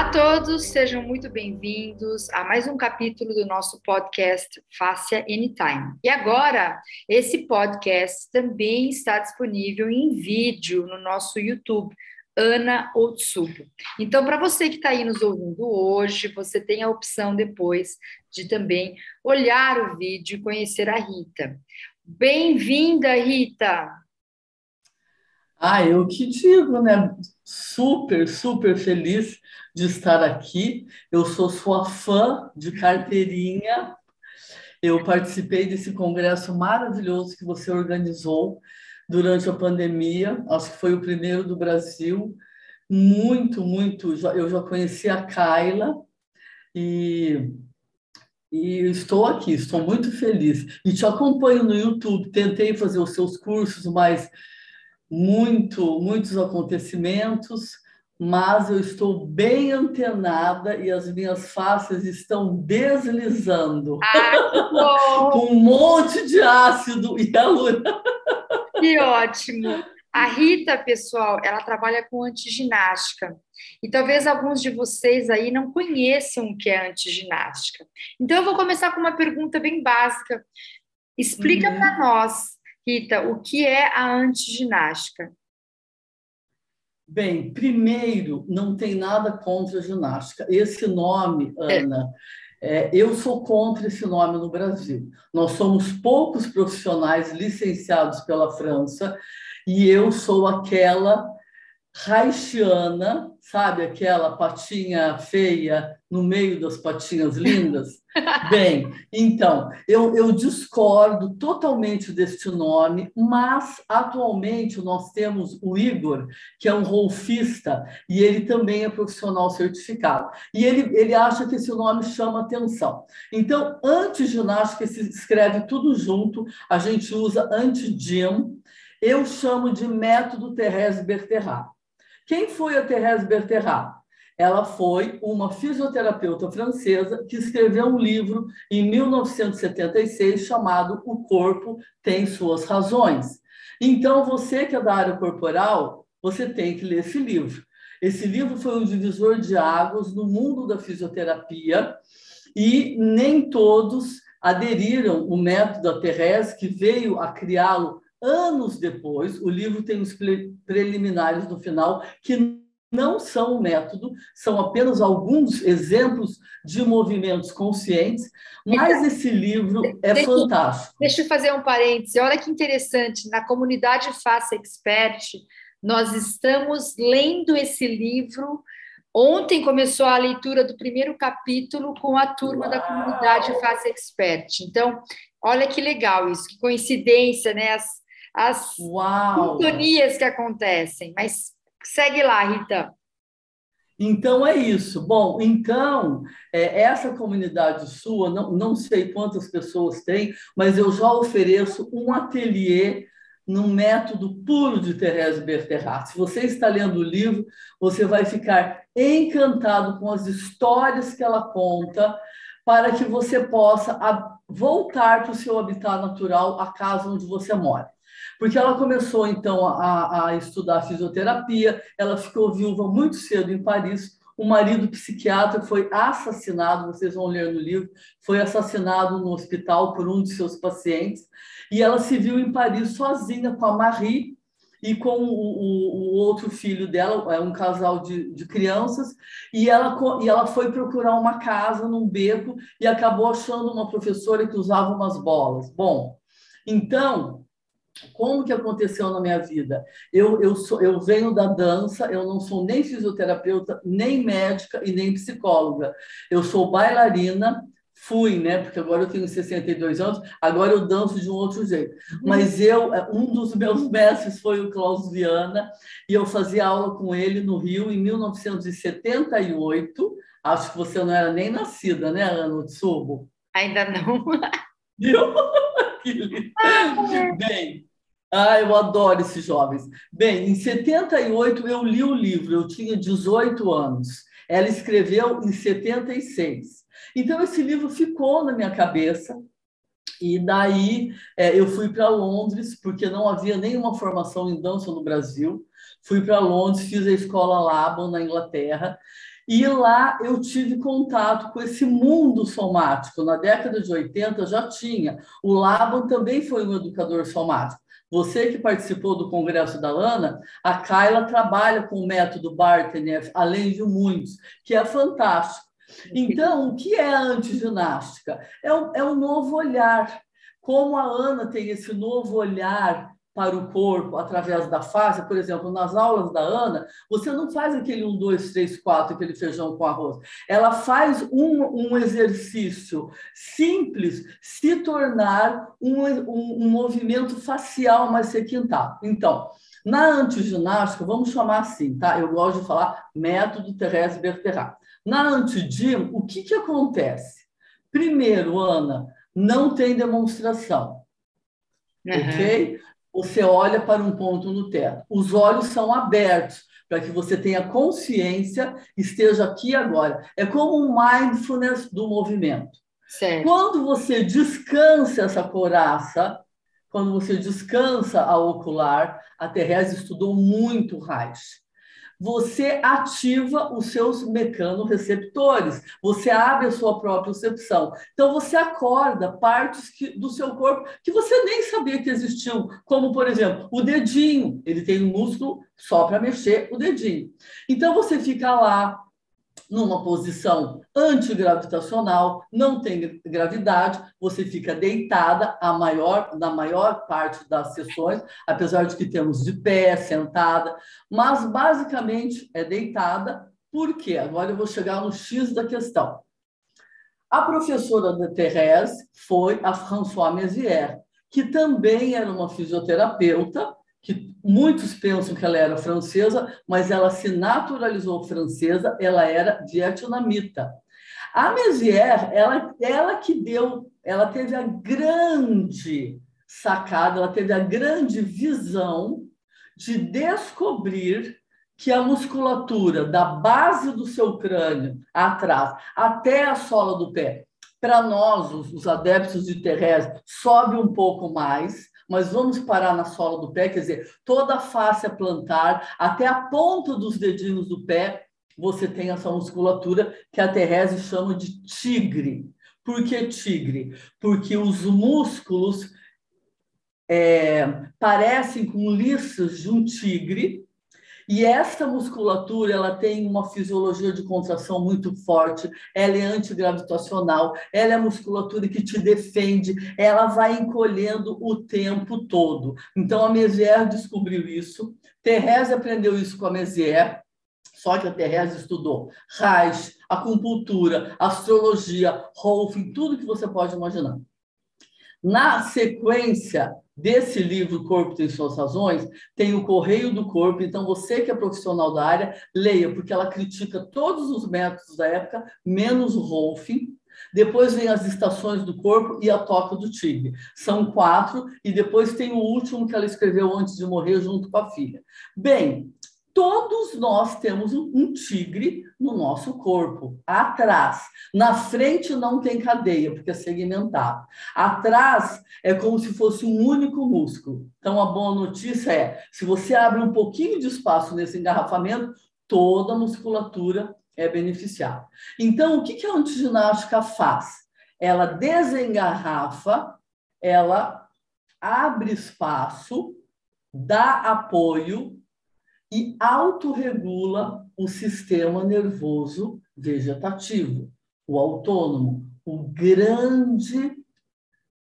Olá a todos, sejam muito bem-vindos a mais um capítulo do nosso podcast Fácia Anytime. E agora, esse podcast também está disponível em vídeo no nosso YouTube, Ana Otsubo. Então, para você que está aí nos ouvindo hoje, você tem a opção depois de também olhar o vídeo e conhecer a Rita. Bem-vinda, Rita! Ah, eu que digo, né? Super, super feliz de estar aqui. Eu sou sua fã de carteirinha. Eu participei desse congresso maravilhoso que você organizou durante a pandemia. Acho que foi o primeiro do Brasil. Muito, muito. Eu já conheci a Kaila e e estou aqui, estou muito feliz. E te acompanho no YouTube. Tentei fazer os seus cursos, mas muito, muitos acontecimentos, mas eu estou bem antenada e as minhas faces estão deslizando. Ah, Com um monte de ácido e aluna. Que ótimo! A Rita, pessoal, ela trabalha com antiginástica. E talvez alguns de vocês aí não conheçam o que é antiginástica. Então, eu vou começar com uma pergunta bem básica. Explica uhum. para nós Rita, o que é a antiginástica? Bem, primeiro, não tem nada contra a ginástica. Esse nome, é. Ana, é. É, eu sou contra esse nome no Brasil. Nós somos poucos profissionais licenciados pela França e eu sou aquela haitiana, sabe aquela patinha feia no meio das patinhas lindas? Bem, então, eu, eu discordo totalmente deste nome, mas atualmente nós temos o Igor, que é um rolfista, e ele também é profissional certificado. E ele, ele acha que esse nome chama atenção. Então, antiginástica se escreve tudo junto, a gente usa anti-gym, eu chamo de método Thérèse Berterrat. Quem foi a Thérèse Berterrat? Ela foi uma fisioterapeuta francesa que escreveu um livro em 1976 chamado O Corpo Tem Suas Razões. Então, você que é da área corporal, você tem que ler esse livro. Esse livro foi um divisor de águas no mundo da fisioterapia e nem todos aderiram o método da Thérèse, que veio a criá-lo anos depois, o livro tem os preliminares no final, que não são um método, são apenas alguns exemplos de movimentos conscientes, mas então, esse livro é deixa, fantástico. Deixa eu fazer um parêntese. Olha que interessante, na comunidade Faça Expert, nós estamos lendo esse livro. Ontem começou a leitura do primeiro capítulo com a turma Uau. da comunidade Faça Expert. Então, olha que legal isso, que coincidência, né? As, as sintonias que acontecem. Mas segue lá, Rita. Então é isso. Bom, então, é, essa comunidade sua, não, não sei quantas pessoas tem, mas eu já ofereço um ateliê no método puro de Thérèse Berterrat. Se você está lendo o livro, você vai ficar encantado com as histórias que ela conta, para que você possa voltar para o seu habitat natural, a casa onde você mora. Porque ela começou, então, a, a estudar fisioterapia, ela ficou viúva muito cedo em Paris, o marido psiquiatra foi assassinado, vocês vão ler no livro, foi assassinado no hospital por um de seus pacientes, e ela se viu em Paris sozinha com a Marie e com o, o, o outro filho dela, é um casal de, de crianças, e ela, e ela foi procurar uma casa num beco e acabou achando uma professora que usava umas bolas. Bom, então, como que aconteceu na minha vida? Eu, eu, sou, eu venho da dança, eu não sou nem fisioterapeuta, nem médica e nem psicóloga. Eu sou bailarina, fui, né? Porque agora eu tenho 62 anos, agora eu danço de um outro jeito. Uhum. Mas eu, é, um dos meus mestres foi o Klaus Viana, e eu fazia aula com ele no Rio em 1978. Acho que você não era nem nascida, né, Ana Tsubo? Ainda não. Viu? Bem, ah, eu adoro esses jovens. Bem, em 78 eu li o livro, eu tinha 18 anos. Ela escreveu em 76. Então, esse livro ficou na minha cabeça. E daí é, eu fui para Londres, porque não havia nenhuma formação em dança no Brasil. Fui para Londres, fiz a escola Laban na Inglaterra. E lá eu tive contato com esse mundo somático. Na década de 80 já tinha. O Laban também foi um educador somático. Você que participou do congresso da Ana, a Kyla trabalha com o método Bartenev, além de muitos, que é fantástico. Então, o que é a antiginástica? É um, é um novo olhar. Como a Ana tem esse novo olhar para o corpo através da face, por exemplo, nas aulas da Ana, você não faz aquele 1, 2, 3, 4, aquele feijão com arroz. Ela faz um, um exercício simples se tornar um, um, um movimento facial mais requintado. Então, na antiginástica, vamos chamar assim, tá? Eu gosto de falar método Thérèse Bertherat. Na antidim, o que, que acontece? Primeiro, Ana, não tem demonstração. Uhum. Ok? Você olha para um ponto no teto. Os olhos são abertos para que você tenha consciência, esteja aqui agora. É como um mindfulness do movimento. Certo. Quando você descansa essa coraça, quando você descansa a ocular, a Teresa estudou muito Reich você ativa os seus mecanorreceptores, você abre a sua própria percepção. Então, você acorda partes que, do seu corpo que você nem sabia que existiam, como, por exemplo, o dedinho. Ele tem um músculo só para mexer o dedinho. Então, você fica lá numa posição antigravitacional, não tem gravidade, você fica deitada a maior, na maior parte das sessões, apesar de que temos de pé, sentada, mas basicamente é deitada, por quê? Agora eu vou chegar no X da questão. A professora da Thérèse foi a Françoise Mézières, que também era uma fisioterapeuta, que muitos pensam que ela era francesa, mas ela se naturalizou francesa, ela era vietnamita. A Mézières, ela, ela que deu, ela teve a grande sacada, ela teve a grande visão de descobrir que a musculatura da base do seu crânio atrás até a sola do pé, para nós, os, os adeptos de Teresa, sobe um pouco mais, mas vamos parar na sola do pé, quer dizer, toda a face plantar, até a ponta dos dedinhos do pé, você tem essa musculatura que a Therese chama de tigre. Por que tigre? Porque os músculos é, parecem com liças de um tigre, e essa musculatura, ela tem uma fisiologia de contração muito forte, ela é antigravitacional, ela é musculatura que te defende, ela vai encolhendo o tempo todo. Então, a Mézières descobriu isso, Thérèse aprendeu isso com a Mézières, só que a Thérèse estudou Reich, acupuntura, astrologia, Rolf, tudo que você pode imaginar. Na sequência desse livro Corpo tem suas razões, tem o Correio do Corpo. Então, você que é profissional da área, leia, porque ela critica todos os métodos da época, menos o Rolf. Depois vem as estações do corpo e a toca do tigre. São quatro, e depois tem o último que ela escreveu antes de morrer, junto com a filha. Bem, Todos nós temos um tigre no nosso corpo, atrás. Na frente não tem cadeia, porque é segmentado. Atrás é como se fosse um único músculo. Então, a boa notícia é: se você abre um pouquinho de espaço nesse engarrafamento, toda a musculatura é beneficiada. Então, o que a antiginástica faz? Ela desengarrafa, ela abre espaço, dá apoio e autorregula o sistema nervoso vegetativo, o autônomo, o grande,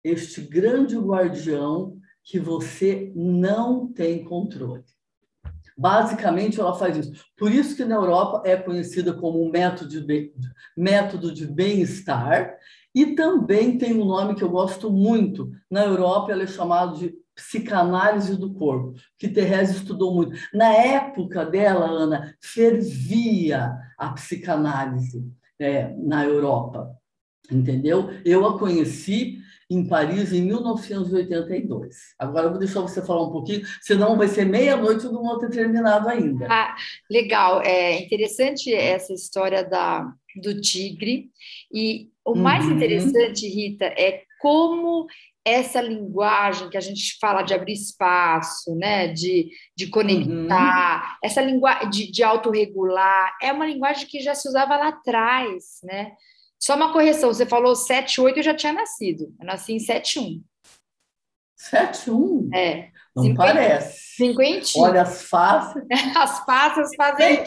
este grande guardião que você não tem controle. Basicamente, ela faz isso. Por isso que na Europa é conhecida como método de, método de bem-estar e também tem um nome que eu gosto muito. Na Europa, ela é chamada de psicanálise do corpo, que Therese estudou muito. Na época dela, Ana, fervia a psicanálise é, na Europa, entendeu? Eu a conheci em Paris em 1982. Agora eu vou deixar você falar um pouquinho, senão vai ser meia-noite e não vou ter terminado ainda. Ah, legal, é interessante essa história da, do tigre. E o mais uhum. interessante, Rita, é como essa linguagem que a gente fala de abrir espaço, né, de, de conectar, uhum. essa linguagem de, de autorregular, é uma linguagem que já se usava lá atrás, né? Só uma correção, você falou 7, 8, eu já tinha nascido. Eu nasci em 7, 1. 7, 1? É. Não 50, parece. Cinquentinho. Olha as faces. as faces fazem. É.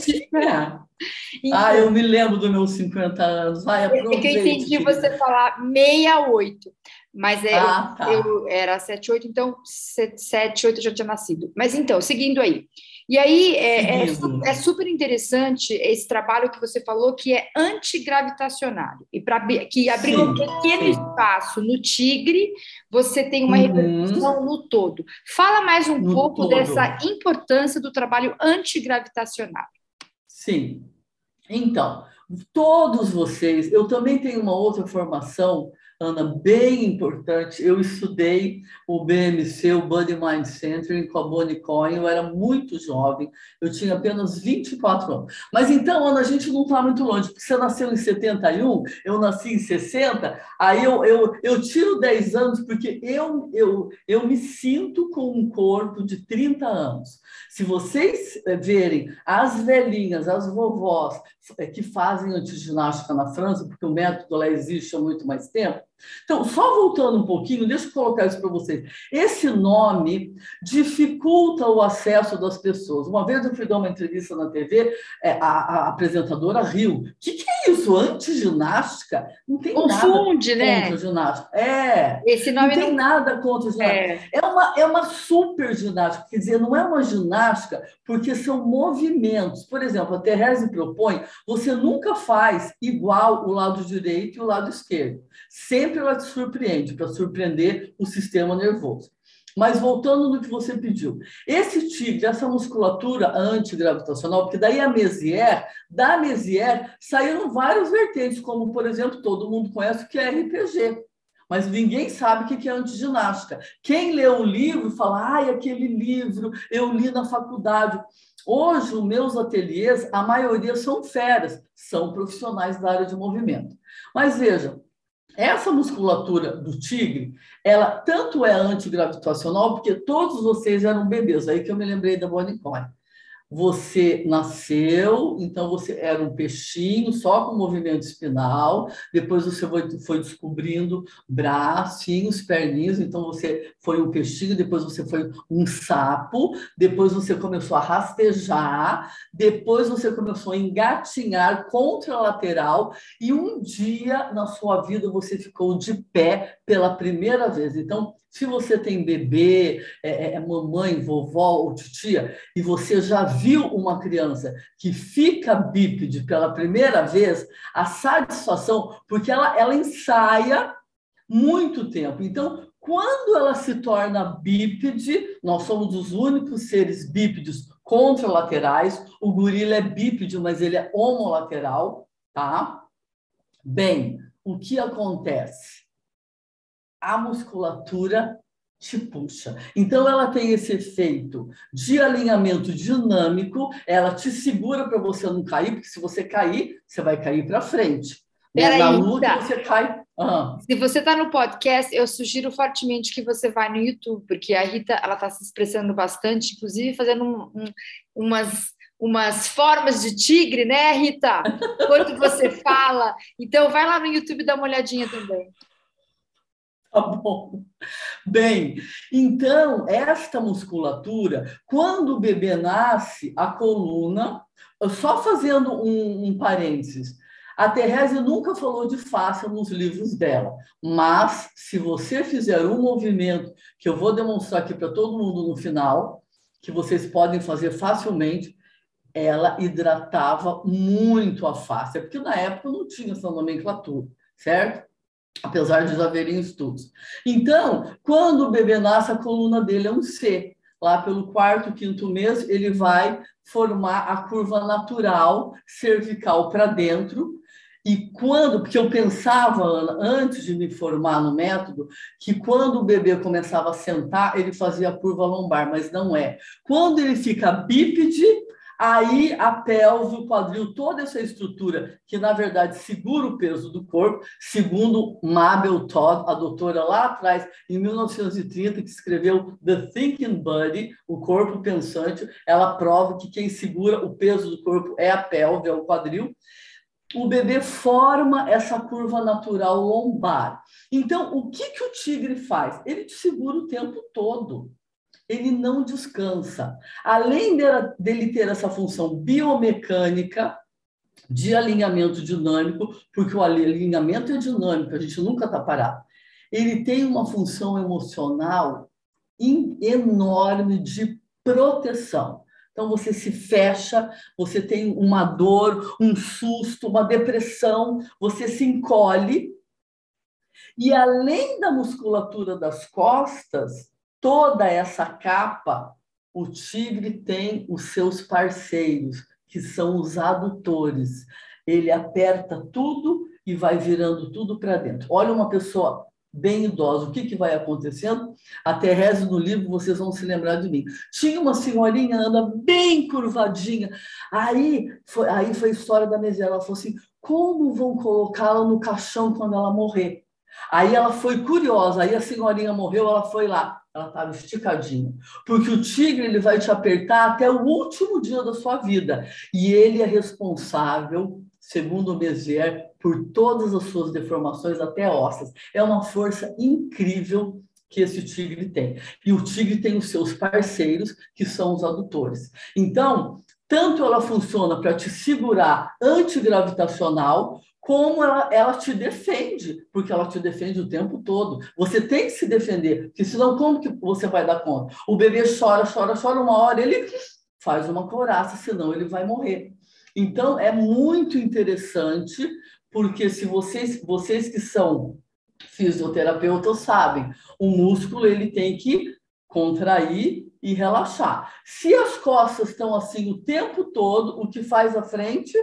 Então, ah, eu me lembro dos meus 50 anos. Vai, aproveite. É que eu entendi você falar 68. Mas é, ah, tá. eu era 7, 8, então 7, 8 eu já tinha nascido. Mas então, seguindo aí. E aí é, é, é, super interessante esse trabalho que você falou que é antigravitacionário e para que abriu um pequeno espaço no tigre, você tem uma uhum. repercussão no todo. Fala mais um no pouco todo. dessa importância do trabalho antigravitacionário. Sim. Então, todos vocês, eu também tenho uma outra formação Ana, bem importante. Eu estudei o BMC, o Body Mind Center, com a Bonnie. Eu era muito jovem, eu tinha apenas 24 anos. Mas então, Ana, a gente não está muito longe, porque você nasceu em 71, eu nasci em 60, aí eu, eu, eu tiro 10 anos, porque eu, eu, eu me sinto com um corpo de 30 anos. Se vocês eh, verem as velhinhas, as vovós eh, que fazem antiginástica na França, porque o método lá existe há muito mais tempo, então, só voltando um pouquinho, deixa eu colocar isso para vocês. Esse nome dificulta o acesso das pessoas. Uma vez eu fui dar uma entrevista na TV, é, a, a apresentadora riu. O que, que, é isso? Antiginástica? Não tem Confunde, nada né? contra ginástica. É. Esse nome não tem não... nada contra ginástica. É. é. uma, é uma super ginástica. Quer dizer, não é uma ginástica porque são movimentos. Por exemplo, a Therese propõe, você nunca faz igual o lado direito e o lado esquerdo. Sempre sempre ela te surpreende, para surpreender o sistema nervoso. Mas voltando no que você pediu, esse tigre, essa musculatura antigravitacional, porque daí a Mesier, da Mesier saíram várias vertentes, como, por exemplo, todo mundo conhece o que é RPG, mas ninguém sabe o que é antiginástica. Quem lê o livro fala, ai, aquele livro eu li na faculdade. Hoje, os meus ateliês, a maioria são feras, são profissionais da área de movimento. Mas veja, essa musculatura do tigre, ela tanto é antigravitacional, porque todos vocês eram bebês, aí que eu me lembrei da Bonnie Coy. Você nasceu, então você era um peixinho só com movimento espinal, depois você foi, descobrindo bracinhos, perninhos, então você foi um peixinho, depois você foi um sapo, depois você começou a rastejar, depois você começou a engatinhar contralateral e um dia na sua vida você ficou de pé pela primeira vez. Então, se você tem bebê, é, é, é, mamãe, vovó ou titia, e você já viu uma criança que fica bípede pela primeira vez, a satisfação, porque ela, ela ensaia muito tempo. Então, quando ela se torna bípede, nós somos os únicos seres bípedes contralaterais. O gorila é bípede, mas ele é homolateral, tá? Bem, o que acontece? a musculatura te puxa. Então, ela tem esse efeito de alinhamento dinâmico, ela te segura para você não cair, porque se você cair, você vai cair para frente. Peraí, Na luta, tá. você cai. Uhum. Se você está no podcast, eu sugiro fortemente que você vá no YouTube, porque a Rita ela está se expressando bastante, inclusive fazendo um, um, umas umas formas de tigre, né, Rita? Quando você fala. Então, vai lá no YouTube e dá uma olhadinha também. Tá bom. Bem, então, esta musculatura, quando o bebê nasce, a coluna, só fazendo um, um parênteses, a Therese nunca falou de face nos livros dela, mas se você fizer um movimento que eu vou demonstrar aqui para todo mundo no final, que vocês podem fazer facilmente, ela hidratava muito a face, porque na época não tinha essa nomenclatura, certo? Apesar de já haverem estudos. Então, quando o bebê nasce, a coluna dele é um C. Lá pelo quarto, quinto mês, ele vai formar a curva natural cervical para dentro. E quando, porque eu pensava, Ana, antes de me formar no método, que quando o bebê começava a sentar, ele fazia a curva lombar, mas não é. Quando ele fica bípede, Aí a pelve, o quadril, toda essa estrutura que, na verdade, segura o peso do corpo, segundo Mabel Todd, a doutora lá atrás, em 1930, que escreveu The Thinking Body, o corpo pensante, ela prova que quem segura o peso do corpo é a pelve, é o quadril. O bebê forma essa curva natural lombar. Então, o que, que o tigre faz? Ele te segura o tempo todo ele não descansa. Além dele ter essa função biomecânica, de alinhamento dinâmico, porque o alinhamento é dinâmico, a gente nunca está parado. Ele tem uma função emocional enorme de proteção. Então você se fecha, você tem uma dor, um susto, uma depressão, você se encolhe. E além da musculatura das costas, toda essa capa, o tigre tem os seus parceiros, que são os adutores. Ele aperta tudo e vai virando tudo para dentro. Olha uma pessoa bem idosa, o que, que vai acontecendo? A Teresa, no livro, vocês vão se lembrar de mim. Tinha uma senhorinha, anda bem curvadinha. Aí foi, aí foi a história da Mesia. Ela falou assim: como vão colocá-la no caixão quando ela morrer? Aí ela foi curiosa, aí a senhorinha morreu, ela foi lá ela estava esticadinha. Porque o tigre ele vai te apertar até o último dia da sua vida. E ele é responsável, segundo o Mézières, por todas as suas deformações, até ósseas. É uma força incrível que esse tigre tem. E o tigre tem os seus parceiros, que são os adutores. Então, tanto ela funciona para te segurar antigravitacional, como ela, ela te defende, porque ela te defende o tempo todo. Você tem que se defender, porque senão como que você vai dar conta? O bebê chora, chora, chora, uma hora ele faz uma coraça, senão ele vai morrer. Então, é muito interessante, porque se vocês, vocês que são fisioterapeutas sabem, o músculo ele tem que contrair e relaxar. Se as costas estão assim o tempo todo, o que faz a frente?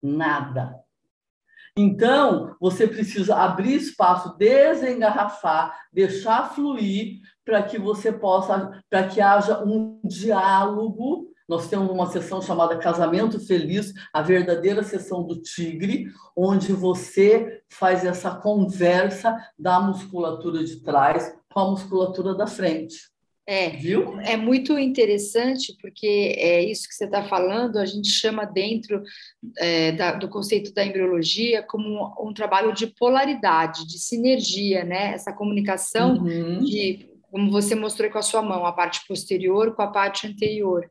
Nada. Então, você precisa abrir espaço, desengarrafar, deixar fluir para que você possa, para que haja um diálogo. Nós temos uma sessão chamada Casamento Feliz, a verdadeira sessão do tigre, onde você faz essa conversa da musculatura de trás com a musculatura da frente. É, Viu? é muito interessante porque é isso que você está falando, a gente chama dentro é, da, do conceito da embriologia como um, um, trabalho de polaridade, de sinergia, né? Essa comunicação uhum. de como você mostrou com a sua mão, a parte posterior com a parte anterior.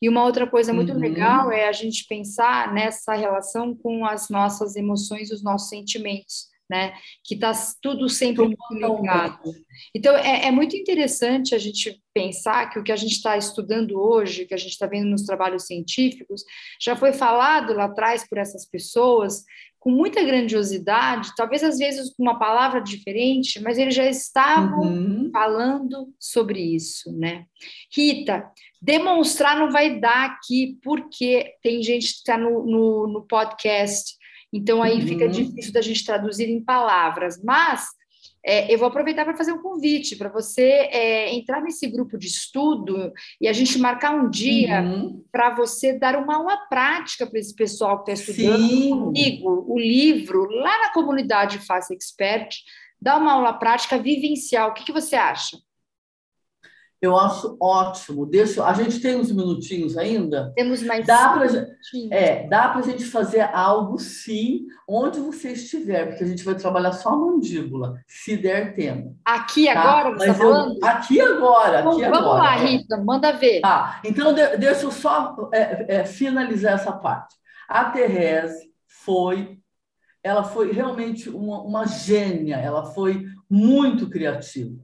E uma outra coisa muito uhum. legal é a gente pensar nessa relação com as nossas emoções e os nossos sentimentos né? Que está tudo sempre ligado. Então, é, é, muito interessante a gente pensar que o que a gente está estudando hoje, que a gente está vendo nos trabalhos científicos, já foi falado lá atrás por essas pessoas com muita grandiosidade, talvez às vezes com uma palavra diferente, mas eles já estavam uhum. falando sobre isso, né? Rita, demonstrar não vai dar aqui, porque tem gente que está no, no, no podcast então aí uhum. fica difícil da gente traduzir em palavras, mas é, eu vou aproveitar para fazer um convite para você é, entrar nesse grupo de estudo e a gente marcar um dia uhum. para você dar uma aula prática para esse pessoal que está estudando Sim. comigo o livro lá na comunidade Face Expert, dar uma aula prática vivencial. O que, que você acha? Eu acho ótimo. Deixa, a gente tem uns minutinhos ainda. Temos mais dá pra, É, dá para a gente fazer algo sim, onde você estiver, porque a gente vai trabalhar só a mandíbula, se der tempo. Aqui tá? agora, você está falando? Aqui agora, então, aqui vamos agora. lá, Rita, manda ver. Tá, então de, deixa eu só é, é, finalizar essa parte. A Therese foi, ela foi realmente uma, uma gênia, ela foi muito criativa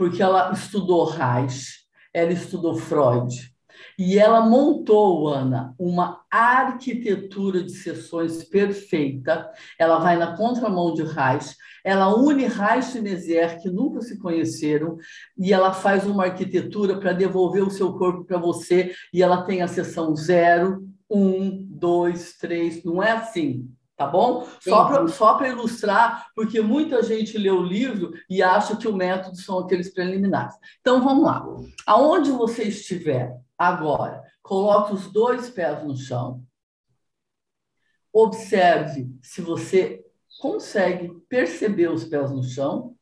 porque ela estudou Reich, ela estudou Freud, e ela montou, Ana, uma arquitetura de sessões perfeita. Ela vai na contramão de Reich, ela une Reich e Mézières, que nunca se conheceram, e ela faz uma arquitetura para devolver o seu corpo para você, e ela tem a sessão zero, um, dois, três, não é assim tá bom? Só para ilustrar, porque muita gente lê o livro e acha que o método são aqueles preliminares. Então, vamos lá. Aonde você estiver, Agora, coloque os dois pés no chão. Observe se você consegue perceber os pés no chão.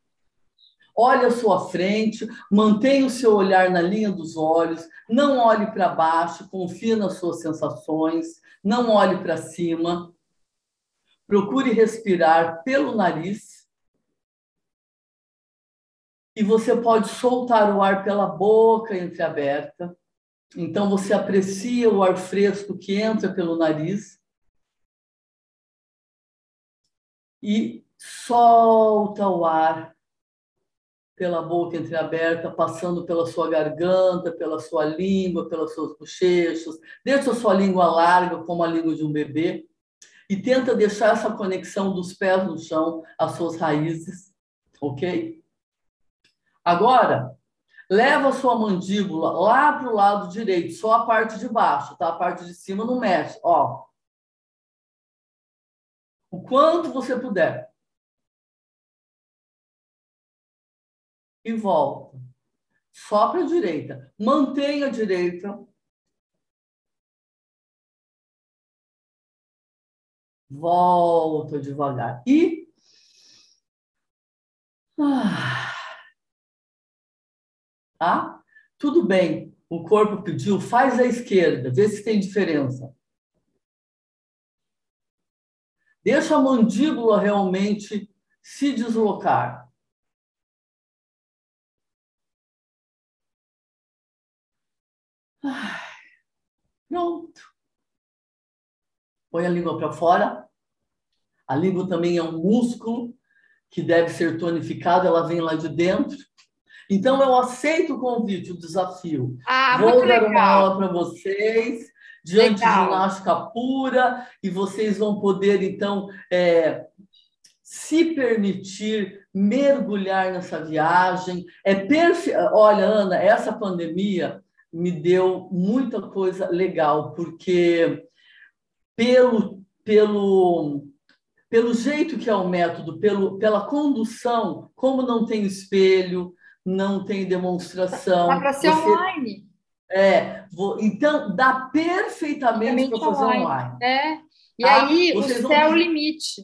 Olhe à sua frente, mantenha o seu olhar na linha dos olhos, não olhe para baixo, confie nas suas sensações, não olhe para cima. Procure respirar pelo nariz. E você pode soltar o ar pela boca entreaberta. Então você aprecia o ar fresco que entra pelo nariz e solta o ar pela boca entreaberta, passando pela sua garganta, pela sua língua, pelas suas bochechas. Deixa a sua língua larga, como a língua de um bebê, e tenta deixar essa conexão dos pés no chão, as suas raízes, ok? Agora, leva a sua mandíbula lá para o lado direito, só a parte de baixo, tá? A parte de cima não mexe, ó. O quanto você puder. E volta. Só para a direita. Mantenha a direita. Volta devagar. E. Ah tá? Tudo bem, o corpo pediu, faz a esquerda, vê se tem diferença. Deixa a mandíbula realmente se deslocar. Pronto. Põe a língua para fora. A língua também é um músculo que deve ser tonificado, ela vem lá de dentro. Então, eu aceito o convite, o desafio. Ah, Vou dar legal. uma aula para vocês, diante legal. de ginástica pura, e vocês vão poder, então, é, se permitir mergulhar nessa viagem. É perfe... Olha, Ana, essa pandemia me deu muita coisa legal, porque pelo, pelo, pelo jeito que é o método, pelo, pela condução, como não tem espelho, não tem demonstração. Dá para ser você... online. É, vou... então dá perfeitamente para fazer online. online. É. E tá? aí o céu é o limite.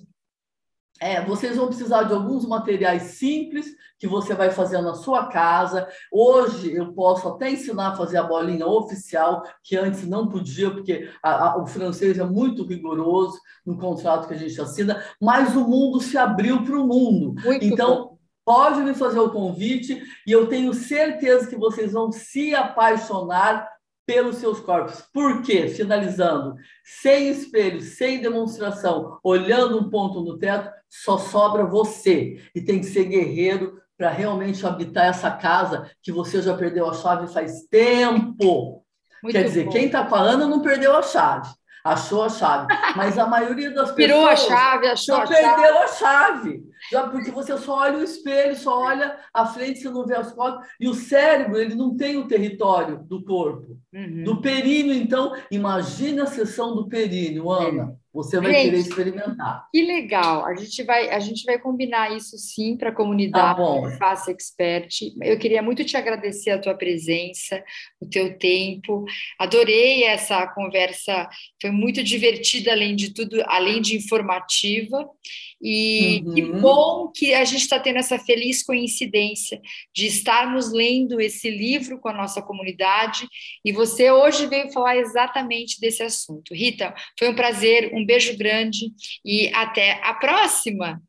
É, vocês vão precisar de alguns materiais simples que você vai fazer na sua casa. Hoje eu posso até ensinar a fazer a bolinha oficial, que antes não podia, porque a, a, o francês é muito rigoroso no contrato que a gente assina, mas o mundo se abriu para o mundo. Muito então, bom pode me fazer o convite e eu tenho certeza que vocês vão se apaixonar pelos seus corpos. Por quê? Finalizando, sem espelho, sem demonstração, olhando um ponto no teto, só sobra você. E tem que ser guerreiro para realmente habitar essa casa que você já perdeu a chave faz tempo. Muito Quer dizer, bom. quem está Ana não perdeu a chave achou a chave. Mas a maioria das pessoas. Virou a chave, achou a perdeu chave. a chave. Já, porque você só olha o espelho, só olha a frente, você não vê as costas. E o cérebro, ele não tem o território do corpo. Uhum. Do períneo, então, imagine a sessão do períneo, Ana. Você vai gente, querer experimentar. Que legal. A gente vai, a gente vai combinar isso sim para a comunidade tá Faça Expert. Eu queria muito te agradecer a tua presença, o teu tempo. Adorei essa conversa. Foi muito divertida, além de tudo, além de informativa. E uhum. que bom que a gente está tendo essa feliz coincidência de estarmos lendo esse livro com a nossa comunidade e você hoje veio falar exatamente desse assunto. Rita, foi um prazer, um beijo grande e até a próxima.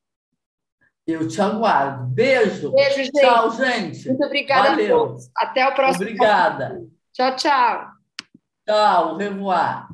Eu te aguardo. Beijo. Beijo, gente. Tchau, gente. Muito obrigada Valeu. a todos. Até o próximo. Obrigada. Tchau, tchau. Tchau, au revoir.